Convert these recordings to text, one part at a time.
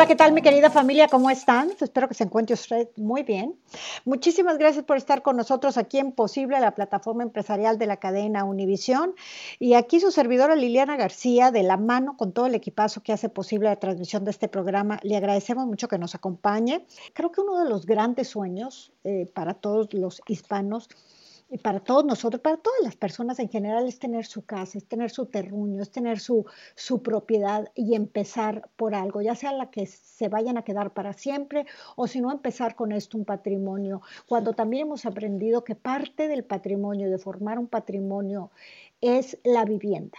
Hola, ¿qué tal mi querida familia? ¿Cómo están? Espero que se encuentre usted muy bien. Muchísimas gracias por estar con nosotros aquí en Posible, la plataforma empresarial de la cadena Univisión. Y aquí su servidora Liliana García, de la mano con todo el equipazo que hace posible la transmisión de este programa. Le agradecemos mucho que nos acompañe. Creo que uno de los grandes sueños eh, para todos los hispanos y para todos nosotros, para todas las personas en general, es tener su casa, es tener su terruño, es tener su, su propiedad y empezar por algo, ya sea la que se vayan a quedar para siempre o si no empezar con esto un patrimonio, cuando también hemos aprendido que parte del patrimonio, de formar un patrimonio, es la vivienda.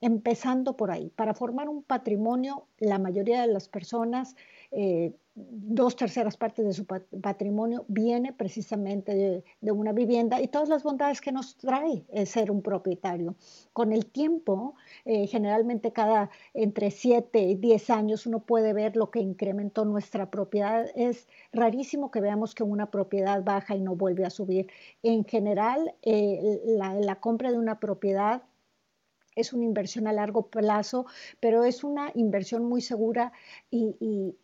Empezando por ahí, para formar un patrimonio, la mayoría de las personas eh, dos terceras partes de su patrimonio viene precisamente de, una vivienda y todas las bondades que nos trae ser un propietario. Con el tiempo, eh, generalmente cada entre 7 y 10 años uno puede ver lo que incrementó nuestra propiedad. Es rarísimo que veamos que una propiedad baja y no vuelve a subir. En general, eh, la, compra de una propiedad es una inversión a largo plazo, pero es una inversión muy segura y, y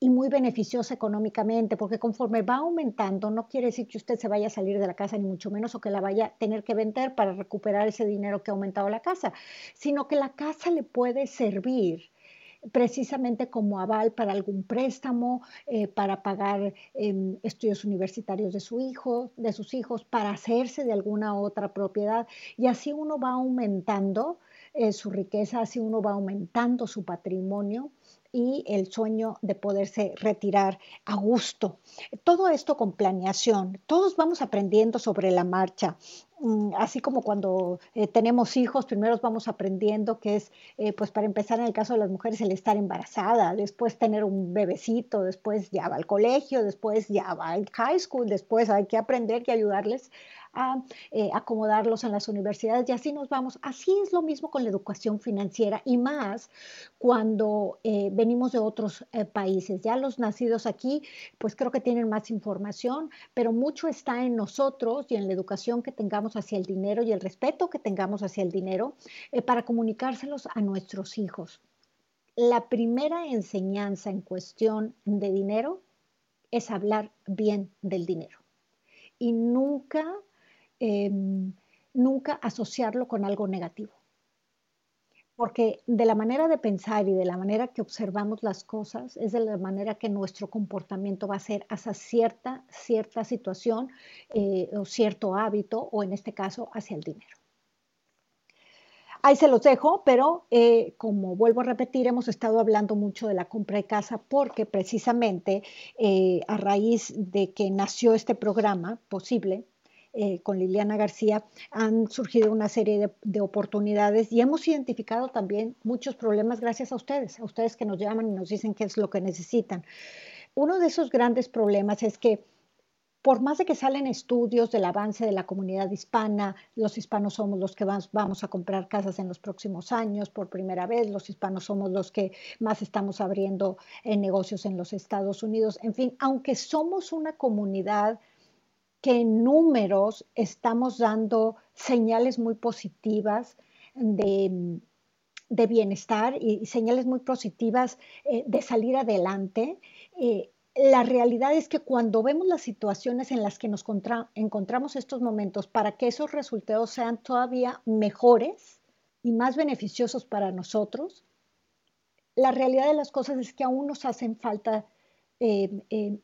muy beneficiosa económicamente, porque conforme va aumentando, no quiere decir que usted se vaya a salir de la casa, ni mucho menos, o que la vaya a tener que vender para recuperar ese dinero que ha aumentado la casa, sino que la casa le puede servir precisamente como aval para algún préstamo, eh, para pagar em, estudios universitarios de su hijo, de sus hijos, para hacerse de alguna otra propiedad. Y así uno va aumentando eh, su riqueza, así uno va aumentando su patrimonio y el sueño de poderse retirar a gusto. Todo esto con planeación. Todos vamos aprendiendo sobre la marcha. Mm, así como cuando eh, tenemos hijos, primero vamos aprendiendo que es, eh, pues para empezar en el caso de las mujeres, el estar embarazada, después tener un bebecito, después ya va al colegio, después ya va al high school, después hay que aprender y ayudarles a eh, acomodarlos en las universidades y así nos vamos. Así es lo mismo con la educación financiera y más cuando eh, venimos de otros eh, países. Ya los nacidos aquí, pues creo que tienen más información, pero mucho está en nosotros y en la educación que tengamos hacia el dinero y el respeto que tengamos hacia el dinero para comunicárselos a nuestros hijos. La primera enseñanza en cuestión de dinero es hablar bien del dinero y nunca Em, nunca asociarlo con algo negativo. Porque de la manera de pensar y de la manera que observamos las cosas es de la manera que nuestro comportamiento va a ser hacia cierta, cierta situación eh, o cierto hábito o en este caso hacia el dinero. Ahí se los dejo, pero eh, como vuelvo a repetir, hemos estado hablando mucho de la compra de casa porque precisamente eh, a raíz de que nació este programa posible, eh, con Liliana García, han surgido una serie de, oportunidades y hemos identificado también muchos problemas gracias a ustedes, a ustedes que nos llaman y nos dicen qué es lo que necesitan. Uno de esos grandes problemas es que por más de que salen estudios del avance de la comunidad hispana, los hispanos somos los que vamos a comprar casas en los próximos años por primera vez, los hispanos somos los que más estamos abriendo en negocios en los Estados Unidos, en fin, aunque somos una comunidad que en números estamos dando señales muy positivas de, bienestar y señales muy positivas eh, de salir adelante. Eh, la realidad es que cuando vemos las situaciones en las que nos encontramos estos momentos, para que esos resultados sean todavía mejores y más beneficiosos para nosotros, la realidad de las cosas es que aún nos hacen falta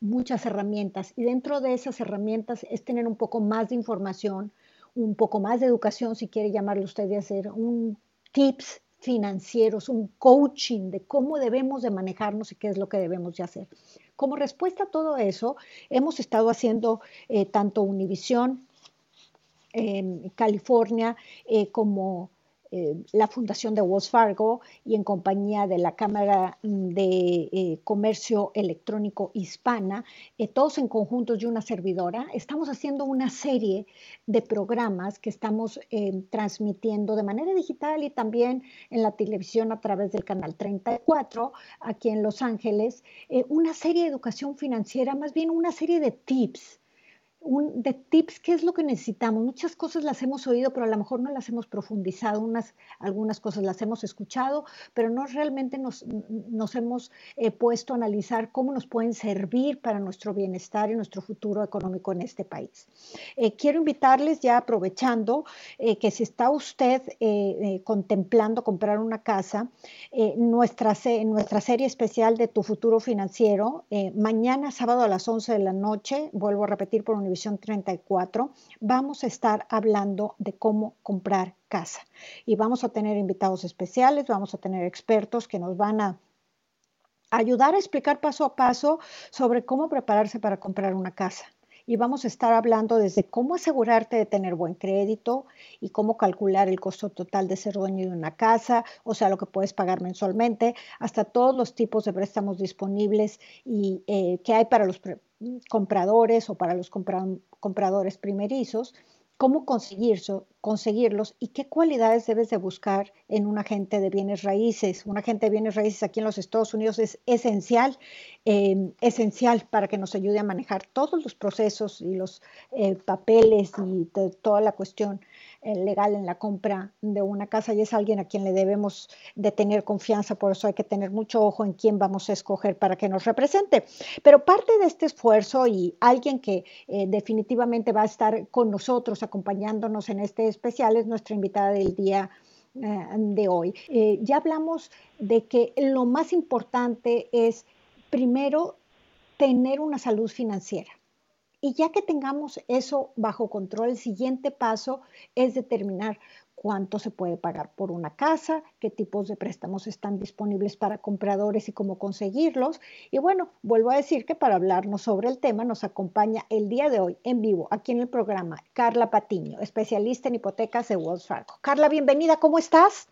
muchas herramientas y dentro de esas herramientas es tener un poco más de información, un poco más de educación, si quiere llamarlo usted de hacer, un tips financieros, un coaching de cómo debemos de manejarnos y qué es lo que debemos de hacer. Como respuesta a todo eso, hemos estado haciendo eh, tanto Univisión, en California, eh, como eh, la Fundación de Wells Fargo y en compañía de la Cámara mm, de eh, Comercio Electrónico Hispana, todos en conjuntos y una servidora, estamos haciendo una serie de programas que estamos transmitiendo de manera digital y también en la televisión a través del canal 34 aquí en Los Ángeles, una serie de educación financiera, más bien una serie de tips de tips, ¿qué es lo que necesitamos? Muchas cosas las hemos oído, pero a lo mejor no las hemos profundizado, unas, algunas cosas las hemos escuchado, pero no realmente nos, hemos eh, puesto a analizar cómo nos pueden servir para nuestro bienestar y nuestro futuro económico en este país. Eh, quiero invitarles ya aprovechando eh, que si está usted contemplando comprar una casa, nuestra, nuestra serie especial de Tu Futuro Financiero, mañana sábado a las 11 de la noche, vuelvo a repetir por un 34, vamos a estar hablando de cómo comprar casa. Y vamos a tener invitados especiales, vamos a tener expertos que nos van a ayudar a explicar paso a paso sobre cómo prepararse para comprar una casa. Y vamos a estar hablando desde cómo asegurarte de tener buen crédito y cómo calcular el costo total de ser dueño de una casa, o sea, lo que puedes pagar mensualmente, hasta todos los tipos de préstamos disponibles y eh, que hay para los compradores o para los compradores primerizos, cómo conseguirlos y qué cualidades debes de buscar en un agente de bienes raíces. Un agente de bienes raíces aquí en los Estados Unidos es esencial, em, esencial para que nos ayude a manejar todos los procesos y los eh, papeles y toda la cuestión legal en la compra de una casa y es alguien a quien le debemos de tener confianza, por eso hay que tener mucho ojo en quién vamos a escoger para que nos represente. Pero parte de este esfuerzo y alguien que eh, definitivamente va a estar con nosotros acompañándonos en este especial es nuestra invitada del día eh, de hoy. Eh, ya hablamos de que lo más importante es primero tener una salud financiera. Y ya que tengamos eso bajo control, el siguiente paso es determinar cuánto se puede pagar por una casa, qué tipos de préstamos están disponibles para compradores y cómo conseguirlos. Y bueno, vuelvo a decir que para hablarnos sobre el tema nos acompaña el día de hoy en vivo aquí en el programa Carla Patiño, especialista en hipotecas de Wells Fargo. Carla, bienvenida, ¿cómo estás?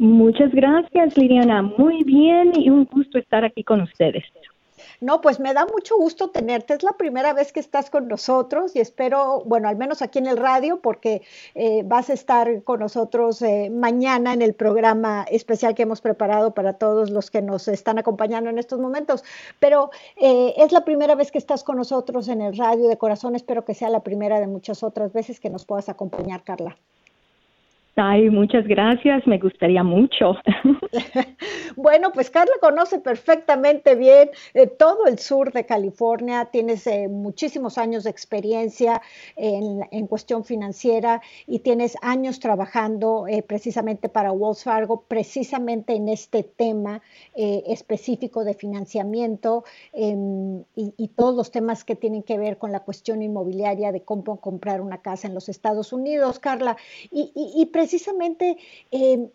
Muchas gracias, Liliana. Muy bien y un gusto estar aquí con ustedes. No, pues me da mucho gusto tenerte. Es la primera vez que estás con nosotros y espero, bueno, al menos aquí en el radio, porque eh, vas a estar con nosotros eh, mañana en el programa especial que hemos preparado para todos los que nos están acompañando en estos momentos. Pero eh, es la primera vez que estás con nosotros en el radio de corazón. Espero que sea la primera de muchas otras veces que nos puedas acompañar, Carla. Ay, muchas gracias, me gustaría mucho. bueno, pues Carla conoce perfectamente bien eh, todo el sur de California, tienes eh, muchísimos años de experiencia en, cuestión financiera y tienes años trabajando eh, precisamente para Wells Fargo, precisamente en este tema específico de financiamiento em, y, y, todos los temas que tienen que ver con la cuestión inmobiliaria de cómo comprar una casa en los Estados Unidos, Carla. Y, y, y precisamente em,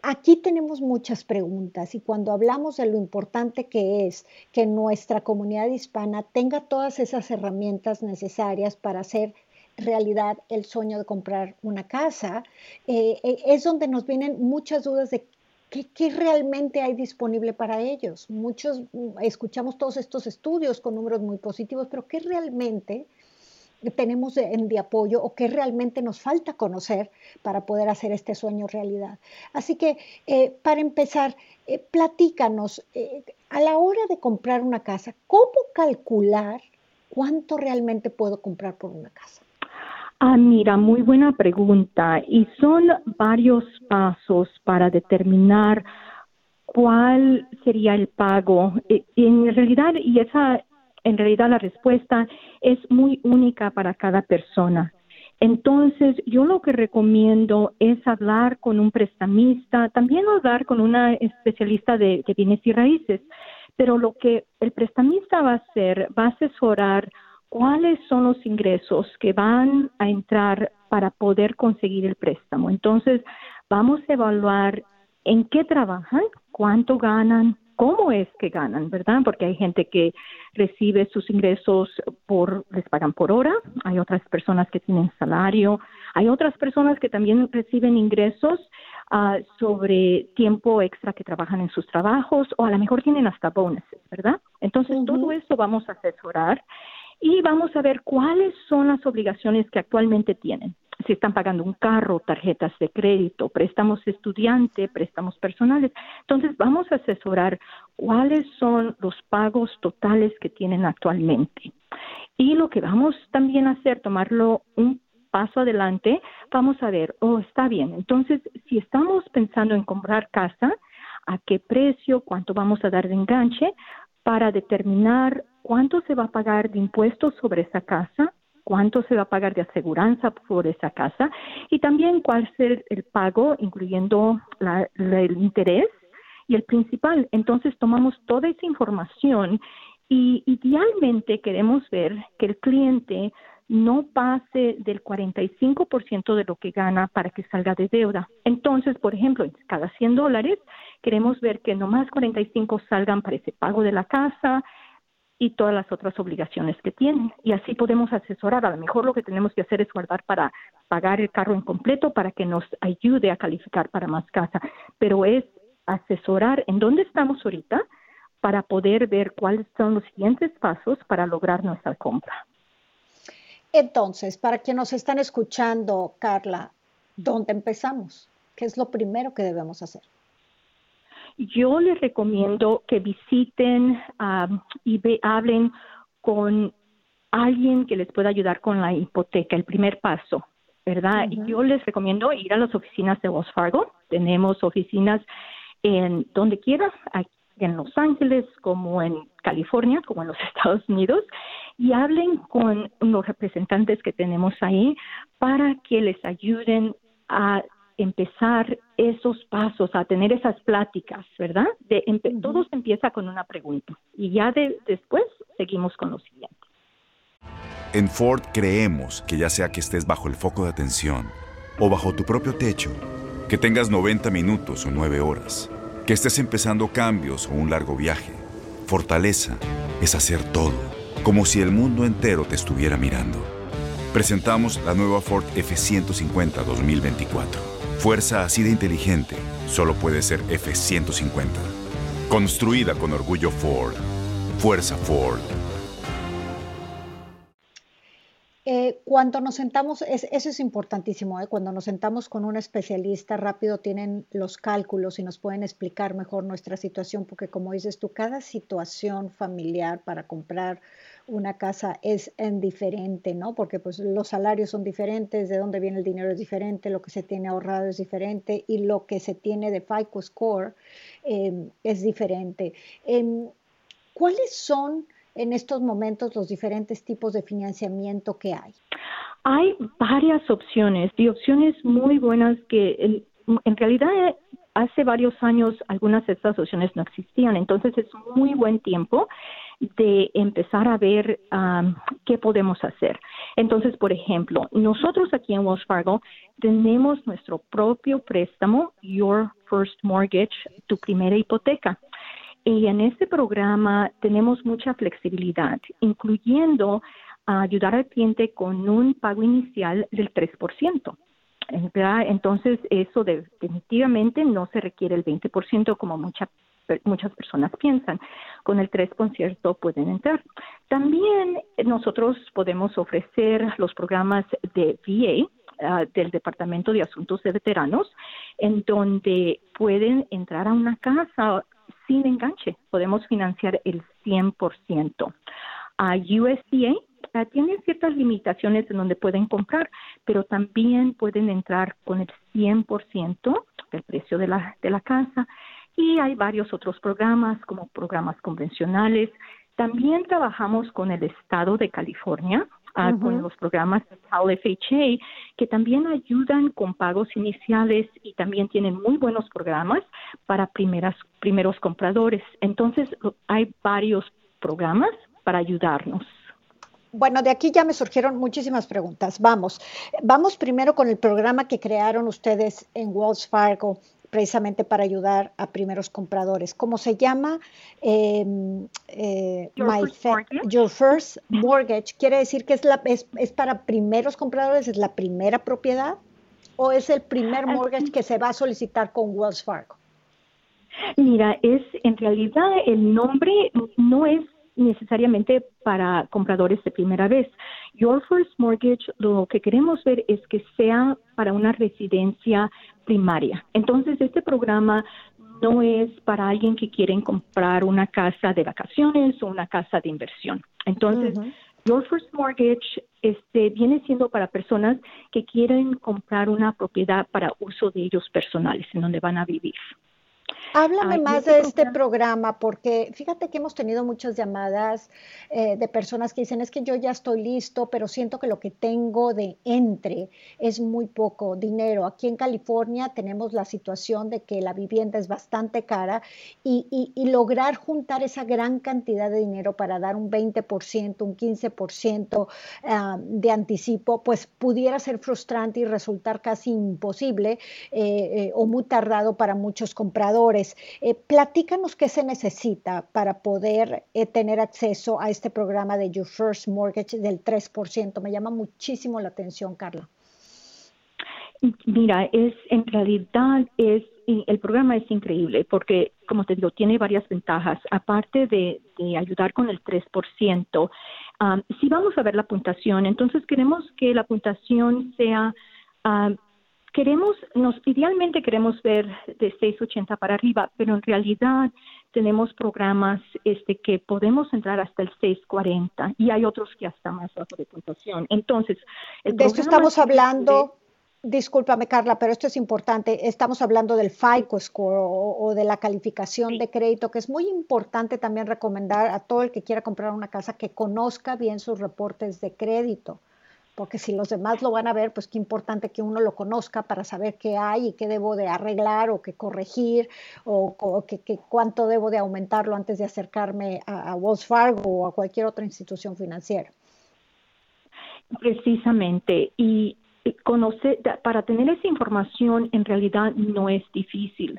aquí tenemos muchas preguntas y cuando hablamos de lo importante que es que nuestra comunidad hispana tenga todas esas herramientas necesarias para hacer realidad el sueño de comprar una casa, eh, eh, es donde nos vienen muchas dudas de ¿Qué, ¿Qué, realmente hay disponible para ellos? Muchos mm, escuchamos todos estos estudios con números muy positivos, pero ¿qué realmente tenemos de, de, apoyo o qué realmente nos falta conocer para poder hacer este sueño realidad. Así que, eh, para empezar, eh, platícanos, eh, a la hora de comprar una casa, ¿cómo calcular cuánto realmente puedo comprar por una casa? Ah, mira, muy buena pregunta. Y son varios pasos para determinar cuál sería el pago. En realidad, y esa en realidad la respuesta es muy única para cada persona. Entonces, yo lo que recomiendo es hablar con un prestamista, también hablar con una especialista de, bienes y raíces, pero lo que el prestamista va a hacer, va a asesorar cuáles son los ingresos que van a entrar para poder conseguir el préstamo. Entonces, vamos a evaluar en qué trabajan, cuánto ganan, cómo es que ganan, ¿verdad? Porque hay gente que recibe sus ingresos por, les pagan por hora, hay otras personas que tienen salario, hay otras personas que también reciben ingresos uh, sobre tiempo extra que trabajan en sus trabajos o a lo mejor tienen hasta bonuses, ¿verdad? Entonces, todo esto vamos a asesorar y vamos a ver cuáles son las obligaciones que actualmente tienen. Si están pagando un carro, tarjetas de crédito, préstamos estudiante, préstamos personales. Entonces, vamos a asesorar cuáles son los pagos totales que tienen actualmente. Y lo que vamos también a hacer, tomarlo un paso adelante, vamos a ver, oh, está bien. Entonces, si estamos pensando en comprar casa, ¿a qué precio? ¿Cuánto vamos a dar de enganche? Para determinar cuánto se va a pagar de impuestos sobre esa casa, cuánto se va a pagar de aseguranza por esa casa y también cuál ser el pago, incluyendo el interés y el principal. Entonces tomamos toda esa información y idealmente queremos ver que el cliente no pase del 45% de lo que gana para que salga de deuda. Entonces, por ejemplo, cada 100 dólares queremos ver que no más 45 salgan para ese pago de la casa y todas las otras obligaciones que tienen. Y así podemos asesorar. A lo mejor lo que tenemos que hacer es guardar para pagar el carro en completo para que nos ayude a calificar para más casa. Pero es asesorar en dónde estamos ahorita para poder ver cuáles son los siguientes pasos para lograr nuestra compra. Entonces, para quienes nos están escuchando, Carla, ¿dónde empezamos? ¿Qué es lo primero que debemos hacer? Yo les recomiendo que visiten y hablen con alguien que les pueda ayudar con la hipoteca, el primer paso, ¿verdad? Yo les recomiendo ir a las oficinas de Wells Fargo. Tenemos oficinas en donde quiera, aquí en Los Ángeles, como en California, como en los Estados Unidos, y hablen con los representantes que tenemos ahí para que les ayuden a empezar esos pasos, a tener esas pláticas, ¿verdad? De, Todo se empieza con una pregunta y ya después seguimos con lo siguiente. En Ford creemos que ya sea que estés bajo el foco de atención o bajo tu propio techo, que tengas 90 minutos o 9 horas, que estés empezando cambios o un largo viaje, fortaleza es hacer todo, como si el mundo entero te estuviera mirando. Presentamos la nueva Ford F150 2024. Fuerza así de inteligente solo puede ser F150. Construida con orgullo Ford. Fuerza Ford. Eh, cuando nos sentamos, eso es importantísimo, ¿eh? cuando nos sentamos con un especialista, rápido tienen los cálculos y nos pueden explicar mejor nuestra situación, porque como dices tú, cada situación familiar para comprar una casa es en diferente, ¿no? Porque pues los salarios son diferentes, de dónde viene el dinero es diferente, lo que se tiene ahorrado es diferente y lo que se tiene de FICO Score em, es diferente. Em, ¿Cuáles son en estos momentos los diferentes tipos de financiamiento que hay? Hay varias opciones y opciones muy buenas que en, realidad eh, hace varios años algunas de estas opciones no existían, entonces es muy buen tiempo de empezar a ver qué podemos hacer. Entonces, por ejemplo, nosotros aquí en Wells Fargo tenemos nuestro propio préstamo, Your First Mortgage, tu primera hipoteca. Y en este programa tenemos mucha flexibilidad, incluyendo ayudar al cliente con un pago inicial del 3%. Entonces, eso definitivamente no se requiere el 20% como mucha, muchas personas piensan. Con el 3% pueden entrar. También nosotros podemos ofrecer los programas de VA, ah, del Departamento de Asuntos de Veteranos, en donde pueden entrar a una casa sin enganche. Podemos financiar el 100%. A USDA uh, tienen ciertas limitaciones en donde pueden comprar, pero también pueden entrar con el 100% del precio de la, de la casa. Y hay varios otros programas, como programas convencionales. También trabajamos con el Estado de California, Ah, con los programas de FHA, que también ayudan con pagos iniciales y también tienen muy buenos programas para primeras, primeros compradores. Entonces, hay varios programas para ayudarnos. Bueno, de aquí ya me surgieron muchísimas preguntas. Vamos, vamos primero con el programa que crearon ustedes en Wells Fargo precisamente para ayudar a primeros compradores. ¿Cómo se llama? Em, eh, Your, first Your, First Mortgage. ¿Quiere decir que es, la, es, es para primeros compradores? ¿Es la primera propiedad? ¿O es el primer mortgage que se va a solicitar con Wells Fargo? Mira, es en realidad el nombre no es necesariamente para compradores de primera vez. Your First Mortgage, lo que queremos ver es que sea para una residencia primaria. Entonces, este programa no es para alguien que quiere comprar una casa de vacaciones o una casa de inversión. Entonces, Your First Mortgage este, viene siendo para personas que quieren comprar una propiedad para uso de ellos personales, en donde van a vivir. Háblame más de este programa, porque fíjate que hemos tenido muchas llamadas eh, de personas que dicen, es que yo ya estoy listo, pero siento que lo que tengo de entre es muy poco dinero. Aquí en California tenemos la situación de que la vivienda es bastante cara y, lograr juntar esa gran cantidad de dinero para dar un 20%, un 15% ah, de anticipo, pues pudiera ser frustrante y resultar casi imposible eh, eh, o muy tardado para muchos compradores. Eh, platícanos qué se necesita para poder eh, tener acceso a este programa de Your First Mortgage del 3%. Me llama muchísimo la atención, Carla. Mira, es en realidad es el programa es increíble porque, como te digo, tiene varias ventajas. Aparte de, ayudar con el 3%, si vamos a ver la puntuación, entonces queremos que la puntuación sea queremos, nos idealmente queremos ver de 680 para arriba, pero en realidad tenemos programas este que podemos entrar hasta el 640 y hay otros que hasta más bajo de puntuación. Entonces, de esto estamos hablando, discúlpame Carla, pero esto es importante, estamos hablando del FICO score o, de la calificación de crédito, que es muy importante también recomendar a todo el que quiera comprar una casa que conozca bien sus reportes de crédito porque si los demás lo van a ver, pues qué importante que uno lo conozca para saber qué hay y qué debo de arreglar o qué corregir o, qué cuánto debo de aumentarlo antes de acercarme a, a Wells Fargo o a cualquier otra institución financiera. Precisamente, y conocer, para tener esa información en realidad no es difícil.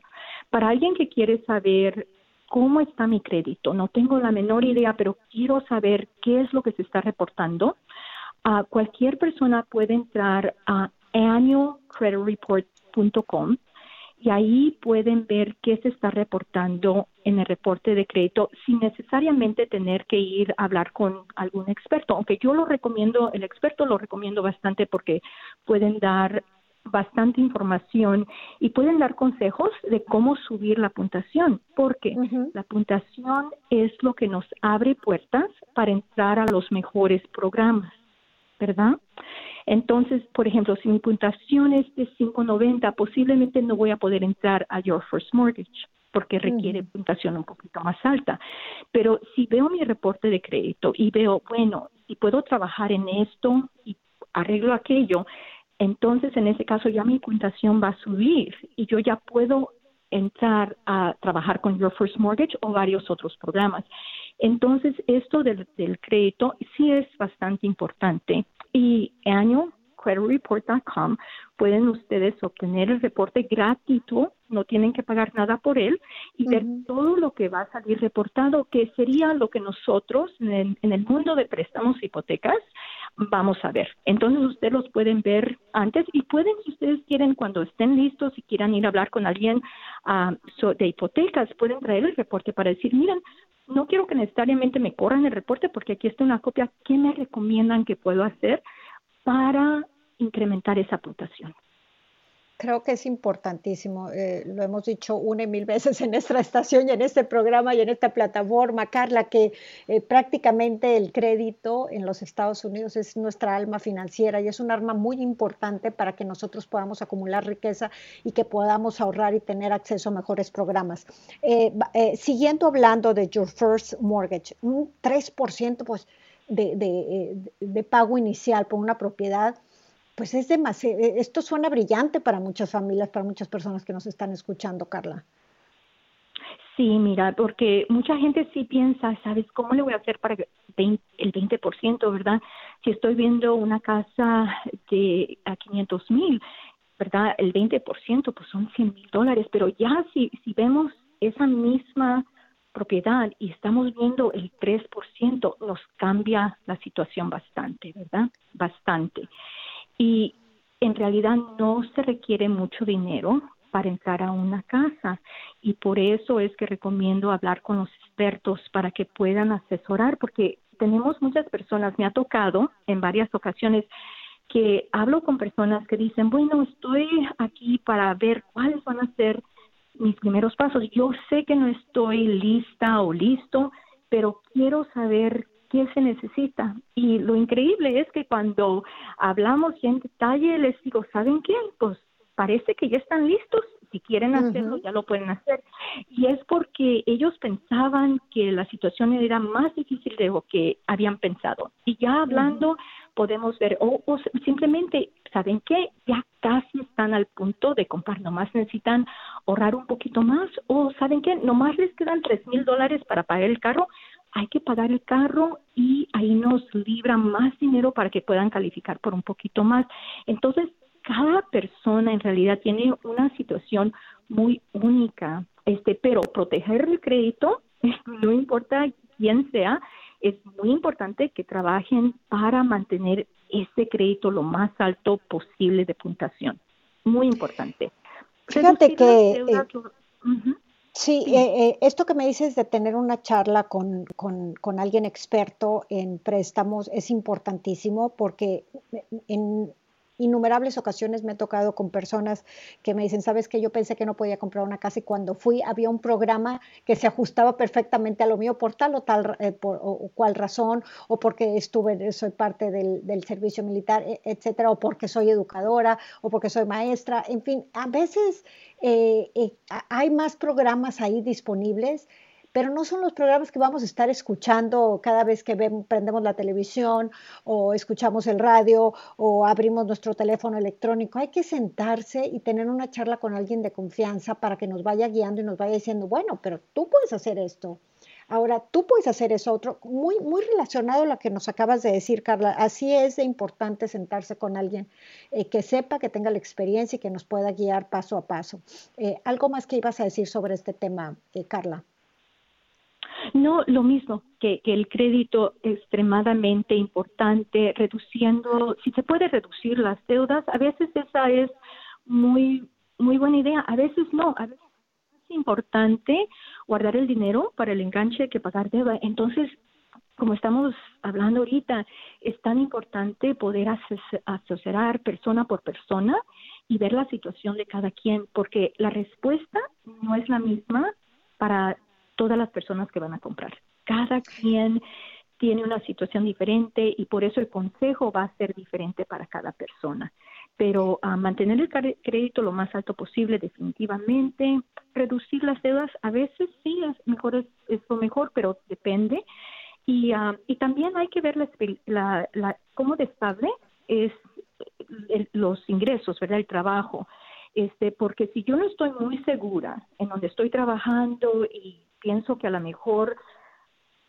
Para alguien que quiere saber cómo está mi crédito, no tengo la menor idea, pero quiero saber qué es lo que se está reportando, cualquier persona puede entrar a annualcreditreport.com y ahí pueden ver qué se está reportando en el reporte de crédito sin necesariamente tener que ir a hablar con algún experto, aunque yo lo recomiendo, el experto lo recomiendo bastante porque pueden dar bastante información y pueden dar consejos de cómo subir la puntuación, porque la puntuación es lo que nos abre puertas para entrar a los mejores programas. ¿Verdad? Entonces, por ejemplo, si mi puntuación es de 590, posiblemente no voy a poder entrar a Your First Mortgage porque requiere puntuación un poquito más alta. Pero si veo mi reporte de crédito y veo, bueno, si puedo trabajar en esto y arreglo aquello, entonces en ese caso ya mi puntuación va a subir y yo ya puedo entrar a trabajar con Your First Mortgage o varios otros programas. Entonces, esto del, crédito sí es bastante importante. Y año creditreport.com pueden ustedes obtener el reporte gratuito, no tienen que pagar nada por él y ver todo lo que va a salir reportado, que sería lo que nosotros en, el mundo de préstamos hipotecas vamos a ver. Entonces ustedes los pueden ver antes y pueden, si ustedes quieren, cuando estén listos y quieran ir a hablar con alguien uh, de hipotecas, pueden traer el reporte para decir, miren, no quiero que necesariamente me corran el reporte porque aquí está una copia. ¿Qué me recomiendan que puedo hacer para incrementar esa puntuación? Creo que es importantísimo, eh, lo hemos dicho una y mil veces en esta estación y en este programa y en esta plataforma, Carla, que eh, prácticamente el crédito en los Estados Unidos es nuestra alma financiera y es un arma muy importante para que nosotros podamos acumular riqueza y que podamos ahorrar y tener acceso a mejores programas. Eh, siguiendo hablando de Your First Mortgage, un 3% pues, de, de pago inicial por una propiedad pues es demasiado, e, esto suena brillante para muchas familias, para muchas personas que nos están escuchando, Carla. Sí, mira, porque mucha gente sí piensa, ¿sabes cómo le voy a hacer para el 20%, verdad? Si estoy viendo una casa de a 500 mil, ¿verdad? El 20% pues son 100 mil dólares, pero ya si, si vemos esa misma propiedad y estamos viendo el 3%, nos cambia la situación bastante, ¿verdad? Bastante. Y en realidad no se requiere mucho dinero para entrar a una casa y por eso es que recomiendo hablar con los expertos para que puedan asesorar porque tenemos muchas personas, me ha tocado en varias ocasiones que hablo con personas que dicen, bueno, estoy aquí para ver cuáles van a ser mis primeros pasos. Yo sé que no estoy lista o listo, pero quiero saber qué se necesita. Y lo increíble es que cuando hablamos en detalle, les digo, ¿saben qué? Pues parece que ya están listos. Si quieren hacerlo, ya lo pueden hacer. Y es porque ellos pensaban que la situación era más difícil de lo que habían pensado. Y ya hablando, podemos ver, o, simplemente, ¿saben qué? Ya casi están al punto de comprar, nomás necesitan ahorrar un poquito más, o ¿saben qué? Nomás les quedan tres mil dólares para pagar el carro, hay que pagar el carro y ahí nos libra más dinero para que puedan calificar por un poquito más. Entonces, cada persona en realidad tiene una situación muy única, este, pero proteger el crédito, no importa quién sea, es muy importante que trabajen para mantener ese crédito lo más alto posible de puntuación. Muy importante. Fíjate que... Eh, sí, eh, eh, esto que me dices de tener una charla con, con, con alguien experto en préstamos es importantísimo porque en, innumerables ocasiones me he tocado con personas que me dicen, sabes que yo pensé que no podía comprar una casa y cuando fui había un programa que se ajustaba perfectamente a lo mío por tal o tal eh, por, o, cual razón, o porque estuve, soy parte del, del, servicio militar, e, etcétera, o porque soy educadora, o porque soy maestra, en fin, a veces eh, eh, hay más programas ahí disponibles pero no son los programas que vamos a estar escuchando cada vez que prendemos la televisión o escuchamos el radio o abrimos nuestro teléfono electrónico. Hay que sentarse y tener una charla con alguien de confianza para que nos vaya guiando y nos vaya diciendo, bueno, pero tú puedes hacer esto. Ahora, tú puedes hacer eso otro, muy, muy relacionado a lo que nos acabas de decir, Carla. Así es de importante sentarse con alguien eh, que sepa, que tenga la experiencia y que nos pueda guiar paso a paso. Eh, ¿Algo más que ibas a decir sobre este tema, eh, Carla? No, lo mismo, que, el crédito extremadamente importante, reduciendo, si se puede reducir las deudas, a veces esa es muy, muy buena idea, a veces no, a veces es importante guardar el dinero para el enganche que pagar deuda. Entonces, como estamos hablando ahorita, es tan importante poder asesorar persona por persona y ver la situación de cada quien, porque la respuesta no es la misma para todas las personas que van a comprar. Cada quien tiene una situación diferente y por eso el consejo va a ser diferente para cada persona. Pero a mantener el crédito lo más alto posible, definitivamente. Reducir las deudas, a veces sí, es, mejor, es, lo mejor, pero depende. Y, uh, y también hay que ver la, la, cómo de estable es los ingresos, ¿verdad? El trabajo. Este, porque si yo no estoy muy segura en donde estoy trabajando y pienso que a lo mejor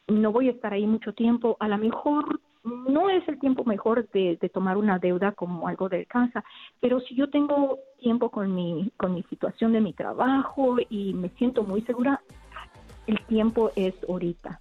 no voy a estar ahí mucho tiempo, a lo mejor no es el tiempo mejor de, tomar una deuda como algo de casa, pero si yo tengo tiempo con mi, con mi situación de mi trabajo y me siento muy segura, el tiempo es ahorita.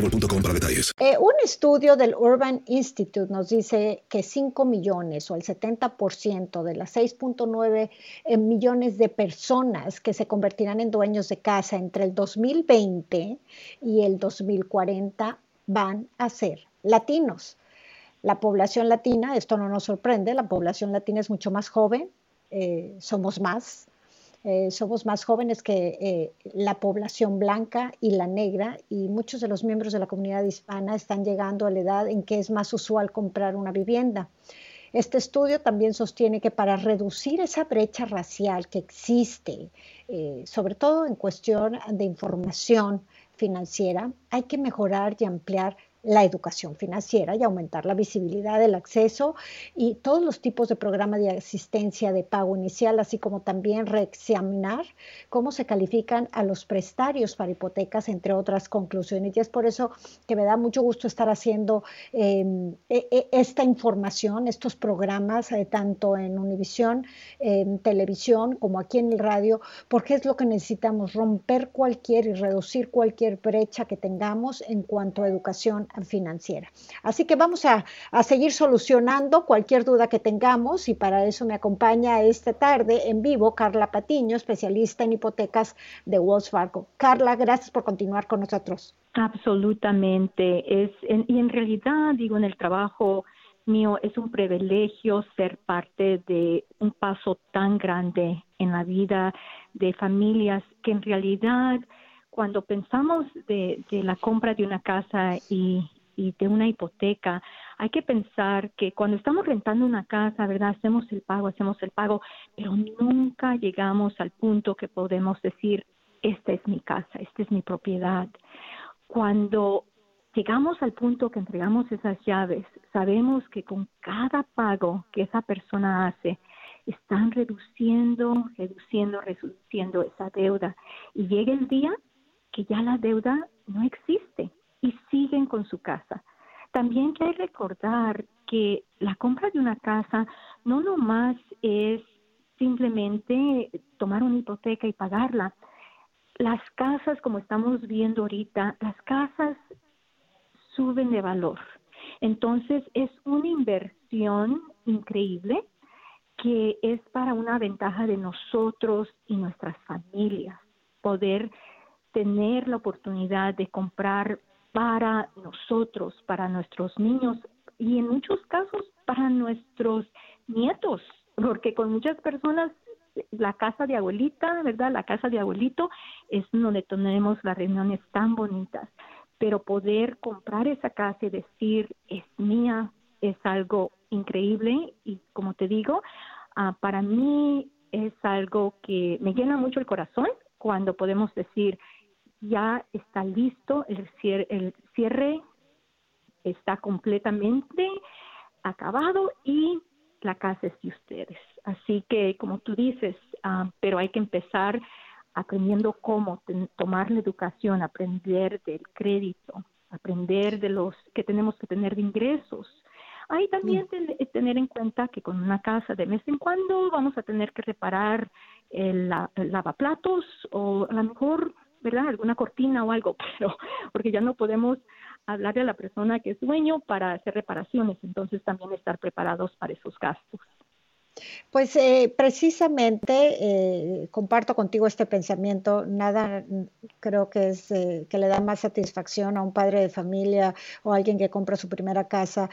Eh, un estudio del Urban Institute nos dice que 5 millones o el 70% de las 6.9 eh, millones de personas que se convertirán en dueños de casa entre el 2020 y el 2040 van a ser latinos. La población latina, esto no nos sorprende, la población latina es mucho más joven, eh, somos más, eh, somos más jóvenes que eh, la población blanca y la negra y muchos de los miembros de la comunidad hispana están llegando a la edad en que es más usual comprar una vivienda. Este estudio también sostiene que para reducir esa brecha racial que existe, eh, sobre todo en cuestión de información financiera, hay que mejorar y ampliar la educación financiera y aumentar la visibilidad del acceso y todos los tipos de programas de asistencia de pago inicial, así como también reexaminar cómo se califican a los prestarios para hipotecas, entre otras conclusiones. Y es por eso que me da mucho gusto estar haciendo em, e, e, esta información, estos programas, eh, tanto en Univisión, en televisión, como aquí en el radio, porque es lo que necesitamos, romper cualquier y reducir cualquier brecha que tengamos en cuanto a educación financiera. Así que vamos a, seguir solucionando cualquier duda que tengamos y para eso me acompaña esta tarde en vivo Carla Patiño, especialista en hipotecas de Wells Fargo. Carla, gracias por continuar con nosotros. Absolutamente. Es, y en realidad, digo, en el trabajo mío es un privilegio ser parte de un paso tan grande en la vida de familias que en realidad cuando pensamos de, la compra de una casa y, de una hipoteca, hay que pensar que cuando estamos rentando una casa, ¿verdad? Hacemos el pago, hacemos el pago, pero nunca llegamos al punto que podemos decir, esta es mi casa, esta es mi propiedad. Cuando llegamos al punto que entregamos esas llaves, sabemos que con cada pago que esa persona hace, están reduciendo, reduciendo, reduciendo esa deuda. Y llega el día que ya la deuda no existe y siguen con su casa. También hay que recordar que la compra de una casa no nomás es simplemente tomar una hipoteca y pagarla. Las casas, como estamos viendo ahorita, las casas suben de valor. Entonces es una inversión increíble que es para una ventaja de nosotros y nuestras familias, poder tener la oportunidad de comprar para nosotros, para nuestros niños y en muchos casos para nuestros nietos, porque con muchas personas la casa de abuelita, ¿verdad? La casa de abuelito es donde tenemos las reuniones tan bonitas, pero poder comprar esa casa y decir es mía es algo increíble y como te digo, ah, para mí es algo que me llena mucho el corazón cuando podemos decir ya está listo, el cierre, el cierre está completamente acabado y la casa es de ustedes. Así que, como tú dices, ah, pero hay que empezar aprendiendo cómo tomar la educación, aprender del crédito, aprender de los que tenemos que tener de ingresos. Hay también tener en cuenta que con una casa de vez en cuando vamos a tener que reparar el, el lavaplatos o a lo mejor ¿verdad? Alguna cortina o algo, pero porque ya no podemos hablarle a la persona que es dueño para hacer reparaciones, entonces también estar preparados para esos gastos. Pues eh, precisamente eh, comparto contigo este pensamiento. Nada creo que es eh, que le da más satisfacción a un padre de familia o a alguien que compra su primera casa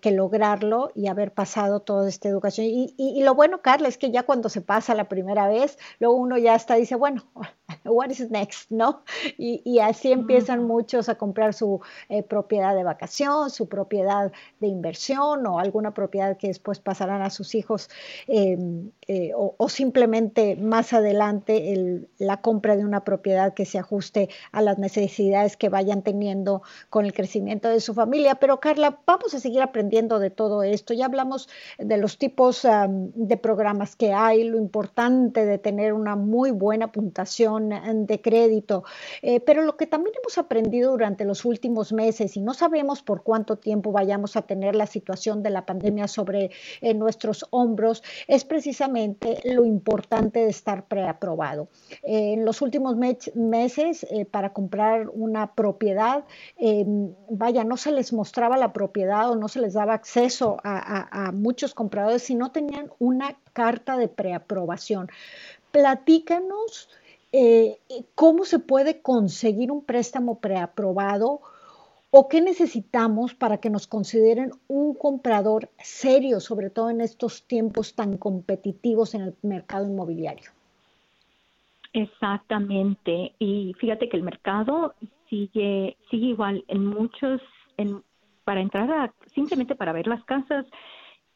que lograrlo y haber pasado toda esta educación. Y, y, lo bueno, Carla, es que ya cuando se pasa la primera vez, luego uno ya está dice, bueno, what is next, ¿no? Y, y así empiezan muchos a comprar su propiedad de vacación, su propiedad de inversión o alguna propiedad que después pasarán a sus hijos Em, eh, o, simplemente más adelante la compra de una propiedad que se ajuste a las necesidades que vayan teniendo con el crecimiento de su familia. Pero Carla, vamos a seguir aprendiendo de todo esto. Ya hablamos de los tipos de programas que hay, lo importante de tener una muy buena puntuación de crédito, eh, pero lo que también hemos aprendido durante los últimos meses y no sabemos por cuánto tiempo vayamos a tener la situación de la pandemia sobre eh, nuestros hombros, es precisamente lo importante de estar preaprobado. en los últimos meses, eh, para comprar una propiedad, em, vaya, no se les mostraba la propiedad o no se les daba acceso a, muchos compradores si no tenían una carta de preaprobación. Platícanos. Eh, cómo se puede conseguir un préstamo preaprobado ¿O qué necesitamos para que nos consideren un comprador serio, sobre todo en estos tiempos tan competitivos en el mercado inmobiliario? Exactamente. Y fíjate que el mercado sigue, sigue igual en muchos, en, para entrar a, simplemente para ver las casas,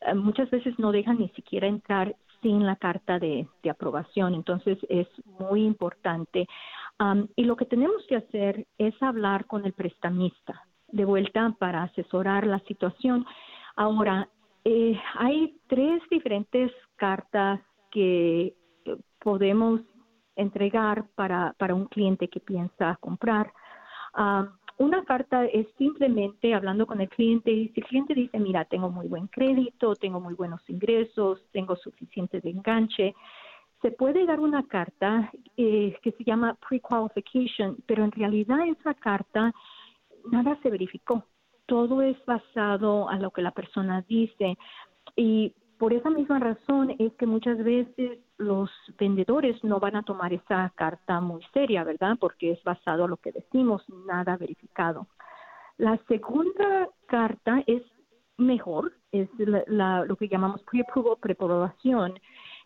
eh, muchas veces no dejan ni siquiera entrar sin la carta de, aprobación. Entonces es muy importante. Y lo que tenemos que hacer es hablar con el prestamista de vuelta para asesorar la situación. Ahora, eh, hay tres diferentes cartas que eh, podemos entregar para, para un cliente que piensa comprar. una carta es simplemente hablando con el cliente y si el cliente dice, mira, tengo muy buen crédito, tengo muy buenos ingresos, tengo suficiente de enganche, se puede dar una carta eh, que se llama pre-qualification, pero en realidad esa carta nada se verificó. Todo es basado a lo que la persona dice y por esa misma razón es que muchas veces los vendedores no van a tomar esa carta muy seria, ¿verdad? Porque es basado a lo que decimos, nada verificado. La segunda carta es mejor, es lo que llamamos pre-approval, preaprobación.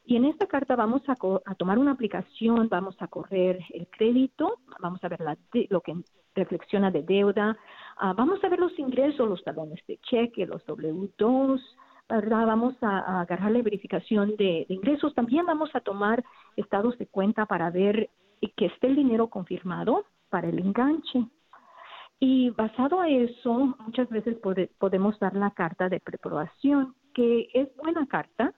Y en esta carta vamos a, tomar una aplicación, vamos a correr el crédito, vamos a ver lo que reflexiona de deuda, ah, vamos a ver los ingresos, los talones de cheque, los W2, ¿verdad? Vamos a, agarrar la verificación de, ingresos. También vamos a tomar estados de cuenta para ver que esté el dinero confirmado para el enganche. Y basado a eso, muchas veces podemos dar la carta de preprobación, que es buena carta,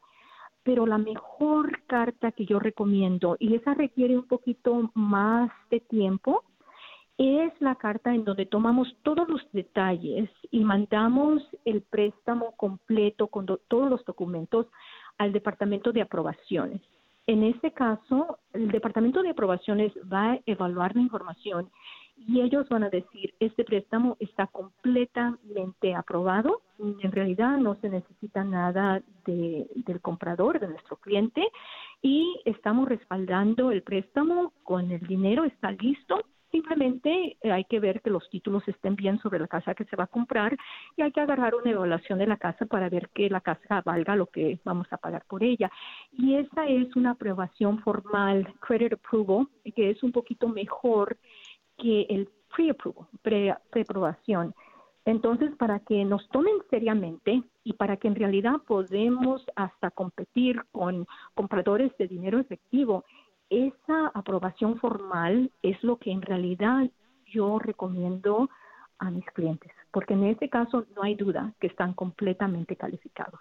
pero la mejor carta que yo recomiendo, y esa requiere un poquito más de tiempo, es la carta en donde tomamos todos los detalles y mandamos el préstamo completo con todos los documentos al departamento de aprobaciones. En este caso, el departamento de aprobaciones va a evaluar la información y ellos van a decir, este préstamo está completamente aprobado, en realidad no se necesita nada del comprador, de nuestro cliente, y estamos respaldando el préstamo con el dinero, está listo. Simplemente eh, hay que ver que los títulos estén bien sobre la casa que se va a comprar y hay que agarrar una evaluación de la casa para ver que la casa valga lo que vamos a pagar por ella. Y esa es una aprobación formal, credit approval, que es un poquito mejor que el pre-approval, pre-aprobación. Entonces, para que nos tomen seriamente y para que en realidad podemos hasta competir con compradores de dinero efectivo, esa aprobación formal es lo que en realidad yo recomiendo a mis clientes, porque en este caso no hay duda que están completamente calificados.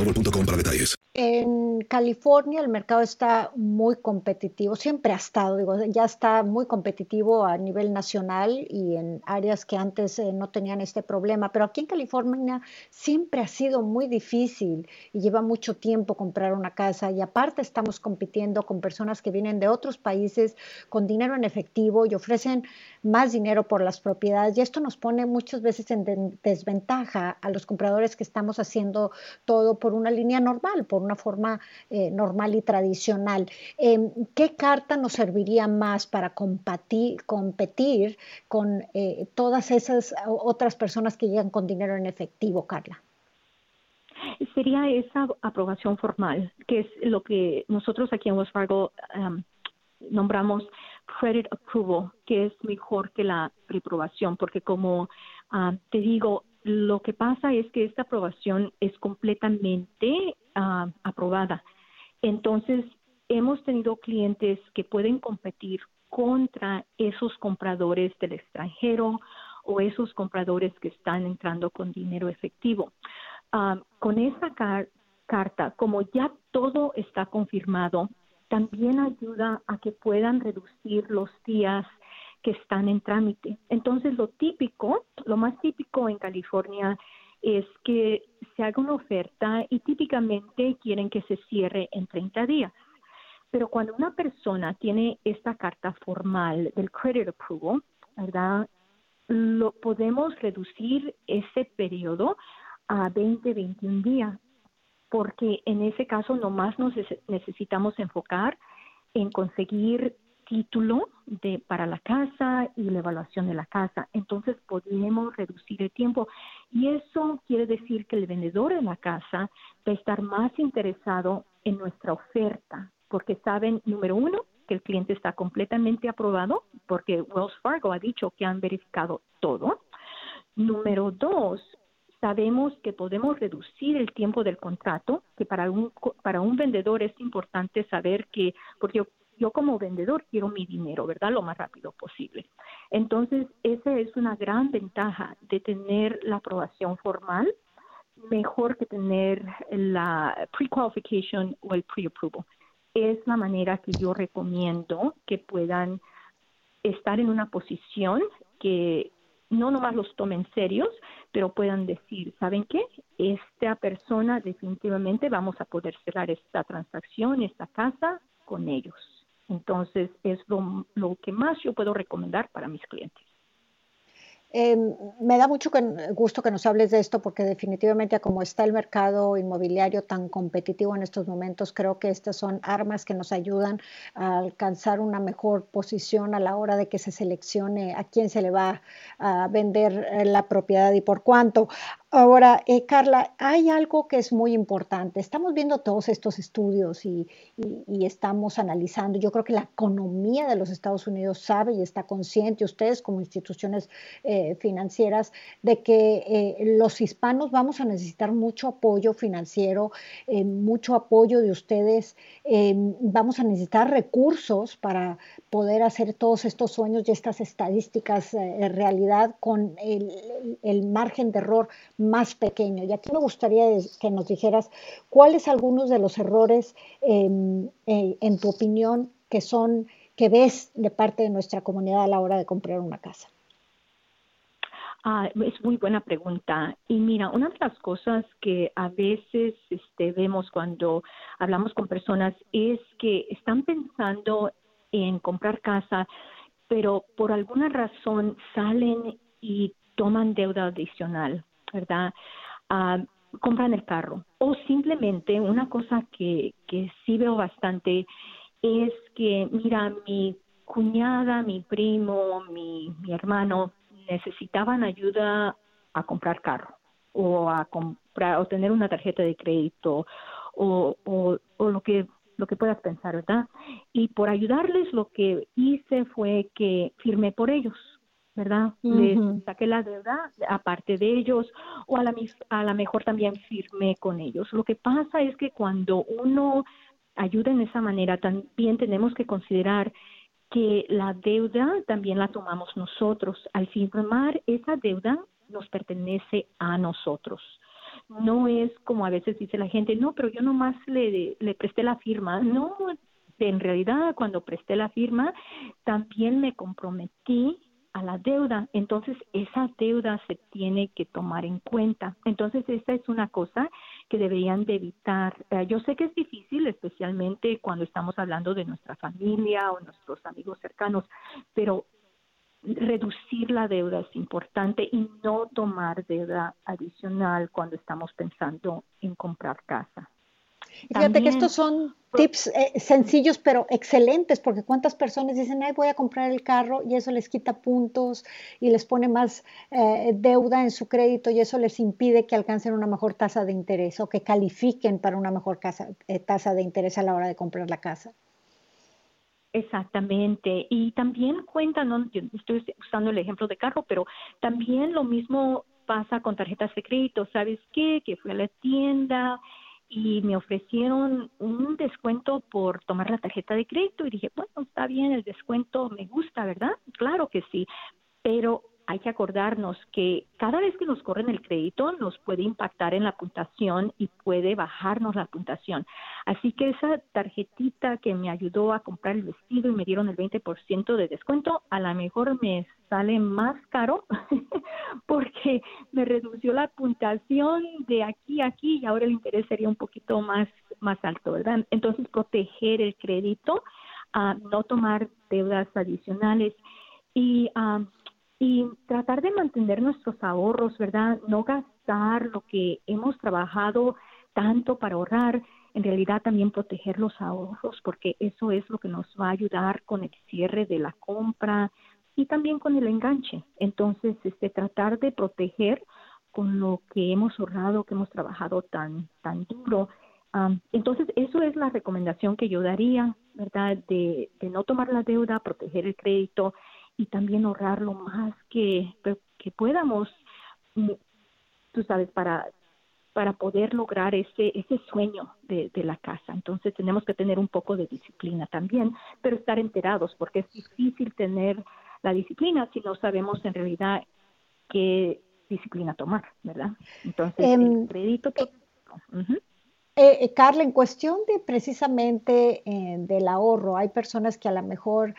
para detalles. En California el mercado está muy competitivo, siempre ha estado, digo, ya está muy competitivo a nivel nacional y en áreas que antes eh, no tenían este problema, pero aquí en California siempre ha sido muy difícil y lleva mucho tiempo comprar una casa y aparte estamos compitiendo con personas que vienen de otros países con dinero en efectivo y ofrecen más dinero por las propiedades y esto nos pone muchas veces en desventaja a los compradores que estamos haciendo todo por una línea normal, por una forma eh, normal y tradicional. Em, ¿Qué carta nos serviría más para competir, competir con eh, todas esas otras personas que llegan con dinero en efectivo, Carla? Sería esa aprobación formal, que es lo que nosotros aquí en Wells Fargo em, nombramos credit approval, que es mejor que la reprobación, porque como ah, te digo, lo que pasa es que esta aprobación es completamente ah, aprobada. Entonces, hemos tenido clientes que pueden competir contra esos compradores del extranjero o esos compradores que están entrando con dinero efectivo. Ah, con esa carta, como ya todo está confirmado, también ayuda a que puedan reducir los días que están en trámite. Entonces, lo típico, lo más típico en California es que se haga una oferta y típicamente quieren que se cierre en 30 días. Pero cuando una persona tiene esta carta formal del credit approval, ¿verdad? Lo podemos reducir ese periodo a 20, 21 días, porque en ese caso nomás nos necesitamos enfocar en conseguir título de para la casa y la evaluación de la casa. Entonces podemos reducir el tiempo y eso quiere decir que el vendedor de la casa va a estar más interesado en nuestra oferta, porque saben, número uno, que el cliente está completamente aprobado, porque Wells Fargo ha dicho que han verificado todo. Número dos, sabemos que podemos reducir el tiempo del contrato, que para un, para un vendedor es importante saber que, porque como vendedor quiero mi dinero, ¿verdad? Lo más rápido posible. Entonces, esa es una gran ventaja de tener la aprobación formal, mejor que tener la pre-qualification o el pre-approval. Es la manera que yo recomiendo que puedan estar en una posición que no nomás los tomen serios, pero puedan decir, ¿saben qué? Esta persona definitivamente vamos a poder cerrar esta transacción, esta casa con ellos. Entonces, es lo, que más yo puedo recomendar para mis clientes. Eh, me da mucho gusto que nos hables de esto porque definitivamente como está el mercado inmobiliario tan competitivo en estos momentos, creo que estas son armas que nos ayudan a alcanzar una mejor posición a la hora de que se seleccione a quién se le va a vender eh, la propiedad y por cuánto. Ahora, eh, Carla, hay algo que es muy importante. Estamos viendo todos estos estudios y, estamos analizando. Yo creo que la economía de los Estados Unidos sabe y está consciente, ustedes como instituciones eh, financieras, de que eh, los hispanos vamos a necesitar mucho apoyo financiero, mucho apoyo de ustedes. vamos a necesitar recursos para poder hacer todos estos sueños y estas estadísticas realidad con el margen de error más pequeño. Y aquí me gustaría que nos dijeras cuáles algunos de los errores, em, eh, en tu opinión, que son que ves de parte de nuestra comunidad a la hora de comprar una casa. Ah, es muy buena pregunta. Y mira, una de las cosas que a veces este, vemos cuando hablamos con personas es que están pensando en comprar casa, pero por alguna razón salen y toman deuda adicional ¿verdad? Ah, compran el carro. O simplemente una cosa que, que sí veo bastante es que, mira, mi cuñada, mi primo, mi, mi hermano necesitaban ayuda a comprar carro o a comprar o tener una tarjeta de crédito o, o, o lo que lo que puedas pensar, ¿verdad? Y por ayudarles lo que hice fue que firmé por ellos. ¿Verdad? Les saqué la deuda aparte de ellos o a la, a la mejor también firmé con ellos. Lo que pasa es que cuando uno ayuda en esa manera, también tenemos que considerar que la deuda también la tomamos nosotros. Al firmar esa deuda nos pertenece a nosotros. No es como a veces dice la gente, no, pero yo nomás le, le presté la firma. No, en realidad cuando presté la firma también me comprometí a la deuda, entonces esa deuda se tiene que tomar en cuenta. Entonces esta es una cosa que deberían de evitar. Eh, yo sé que es difícil, especialmente cuando estamos hablando de nuestra familia o nuestros amigos cercanos, pero reducir la deuda es importante y no tomar deuda adicional cuando estamos pensando en comprar casa. Fíjate que estos son tips eh, sencillos pero excelentes, porque cuántas personas dicen, ay, voy a comprar el carro y eso les quita puntos y les pone más eh, deuda en su crédito y eso les impide que alcancen una mejor tasa de interés o que califiquen para una mejor eh, tasa de interés a la hora de comprar la casa. Exactamente. Y también cuenta, no, yo estoy usando el ejemplo de carro, pero también lo mismo pasa con tarjetas de crédito. ¿Sabes qué? Que fui a la tienda y me ofrecieron un descuento por tomar la tarjeta de crédito y dije, bueno, está bien, el descuento me gusta, ¿verdad? Claro que sí, pero hay que acordarnos que cada vez que nos corren el crédito nos puede impactar en la puntuación y puede bajarnos la puntuación. Así que esa tarjetita que me ayudó a comprar el vestido y me dieron el 20% de descuento, a lo mejor me sale más caro porque me redució la puntuación de aquí a aquí y ahora el interés sería un poquito más, más alto, ¿verdad? Entonces, proteger el crédito, a no tomar deudas adicionales y y tratar de mantener nuestros ahorros, ¿verdad? No gastar lo que hemos trabajado tanto para ahorrar, en realidad también proteger los ahorros, porque eso es lo que nos va a ayudar con el cierre de la compra y también con el enganche. Entonces, este, tratar de proteger con lo que hemos ahorrado, que hemos trabajado tan, tan duro. entonces, eso es la recomendación que yo daría, ¿verdad? De, de no tomar la deuda, proteger el crédito y también ahorrar lo más que, que podamos, mm, tú sabes, para para poder lograr ese, ese sueño de, de, la casa. Entonces tenemos que tener un poco de disciplina también, pero estar enterados, porque es difícil tener la disciplina si no sabemos en realidad qué disciplina tomar, ¿verdad? Entonces, el em, crédito... Que, eh, eh, Carla, en cuestión de precisamente eh, del ahorro, hay personas que a lo mejor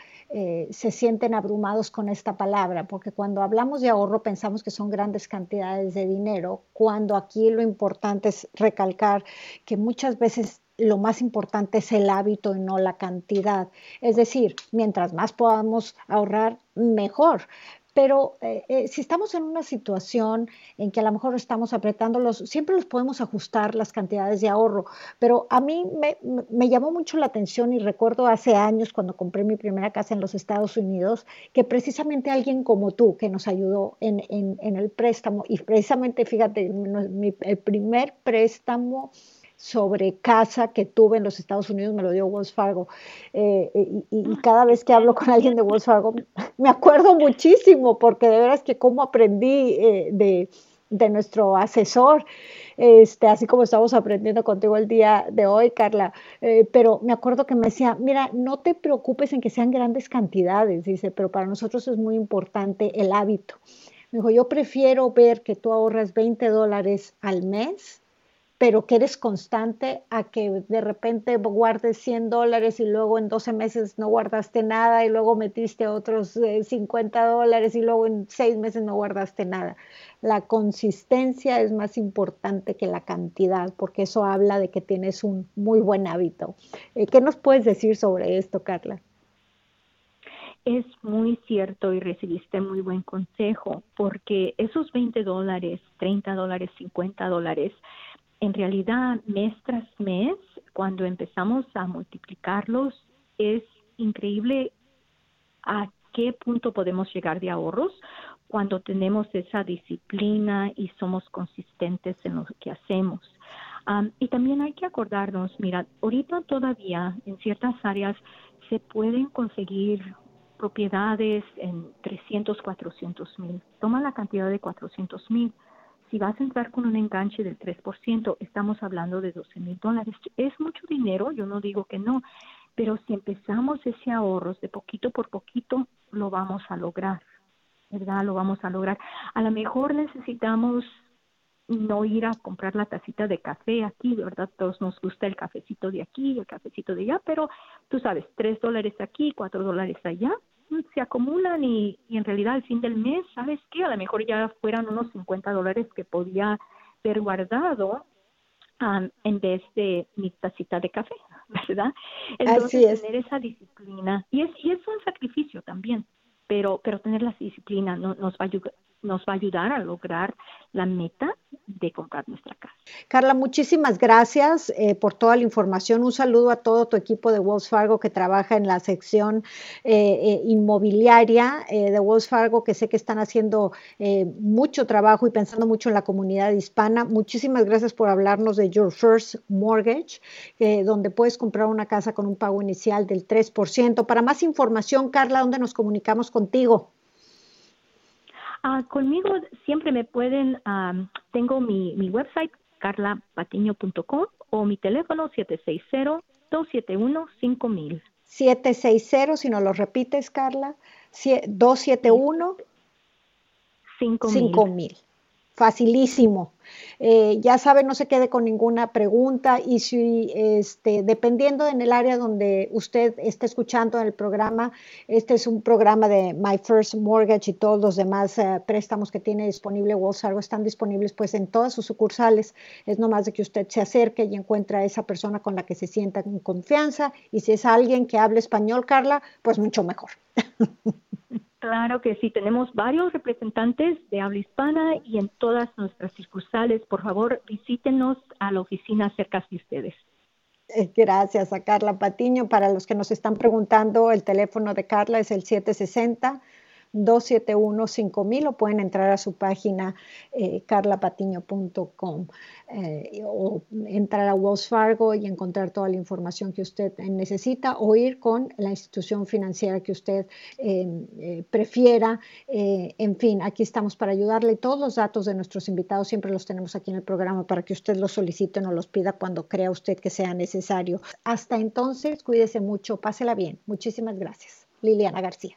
se sienten abrumados con esta palabra, porque cuando hablamos de ahorro pensamos que son grandes cantidades de dinero, cuando aquí lo importante es recalcar que muchas veces lo más importante es el hábito y no la cantidad. Es decir, mientras más podamos ahorrar, mejor. Pero eh, eh, si estamos en una situación en que a lo mejor estamos apretándolos, siempre los podemos ajustar las cantidades de ahorro. Pero a mí me, llamó mucho la atención y recuerdo hace años cuando compré mi primera casa en los Estados Unidos, que precisamente alguien como tú que nos ayudó en, en, el préstamo, y precisamente, fíjate, el primer préstamo sobre casa que tuve en los Estados Unidos me lo dio Wells Fargo. Eh, y, cada vez que hablo con alguien de Wells Fargo, me acuerdo muchísimo, porque de veras que cómo aprendí eh, de, de, nuestro asesor, este, así como estamos aprendiendo contigo el día de hoy, Carla. Eh, pero me acuerdo que me decía, mira, no te preocupes en que sean grandes cantidades, dice, pero para nosotros es muy importante el hábito. Me dijo, yo prefiero ver que tú ahorras 20 dólares al mes pero que eres constante a que de repente guardes 100 dólares y luego en 12 meses no guardaste nada y luego metiste otros 50 eh, dólares y luego en 6 meses no guardaste nada. La consistencia es más importante que la cantidad porque eso habla de que tienes un muy buen hábito. Eh, ¿Qué nos puedes decir sobre esto, Carla? Es muy cierto y recibiste muy buen consejo porque esos 20 dólares, 30 dólares, 50 dólares, en realidad mes tras mes, cuando empezamos a multiplicarlos, es increíble a qué punto podemos llegar de ahorros cuando tenemos esa disciplina y somos consistentes en lo que hacemos. y también hay que acordarnos, mira, ahorita todavía en ciertas áreas se pueden conseguir propiedades en 300, 400 mil. Toma la cantidad de 400 mil si vas a entrar con un enganche del 3%, estamos hablando de 12 mil dólares. Es mucho dinero, yo no digo que no, pero si empezamos ese ahorro de poquito por poquito, lo vamos a lograr, ¿verdad? Lo vamos a lograr. A lo mejor necesitamos no ir a comprar la tacita de café aquí, ¿verdad? Todos nos gusta el cafecito de aquí, el cafecito de allá, pero tú sabes, tres dólares aquí, cuatro dólares allá, se acumulan y, en realidad al fin del mes, ¿sabes qué? A lo mejor ya fueran unos 50 dólares que podía haber guardado en vez de mi tacita de café, ¿verdad? Entonces, tener esa disciplina, y es, y es un sacrificio también, pero, pero tener la disciplina nos va a ayudar, nos va a ayudar a lograr la meta de comprar nuestra casa. Carla, muchísimas gracias eh, por toda la información. Un saludo a todo tu equipo de Wells Fargo que trabaja en la sección eh, eh, inmobiliaria de Wells Fargo, que sé que están haciendo mucho trabajo y pensando mucho en la comunidad hispana. Muchísimas gracias por hablarnos de Your First Mortgage, donde puedes comprar una casa con un pago inicial del 3%. Para más información, Carla, ¿dónde nos comunicamos contigo? Ah, conmigo siempre me pueden, tengo mi, mi website carlapatiño.com o mi teléfono 760-271-5000. 760, si no lo repites, Carla, 271 5000. Facilísimo. Eh, ya sabe, no se quede con ninguna pregunta y si, este, dependiendo en el área donde usted esté escuchando el programa, este es un programa de My First Mortgage y todos los demás eh, préstamos que tiene disponible Wells Fargo están disponibles pues en todas sus sucursales. Es nomás de que usted se acerque y encuentre a esa persona con la que se sienta en confianza y si es alguien que hable español, Carla, pues mucho mejor. Claro que sí, tenemos varios representantes de habla hispana y en todas nuestras sucursales. Por favor, visítenos a la oficina cerca de ustedes. Eh, gracias a Carla Patiño. Para los que nos están preguntando, el teléfono de Carla es el 760 271-5000 o pueden entrar a su página eh, carlapatiño.com eh, o entrar a Wells Fargo y encontrar toda la información que usted necesita o ir con la institución financiera que usted eh, prefiera. en fin, aquí estamos para ayudarle. Todos los datos de nuestros invitados siempre los tenemos aquí en el programa para que usted los solicite o los pida cuando crea usted que sea necesario. Hasta entonces, cuídese mucho, pásela bien. Muchísimas gracias. Liliana García.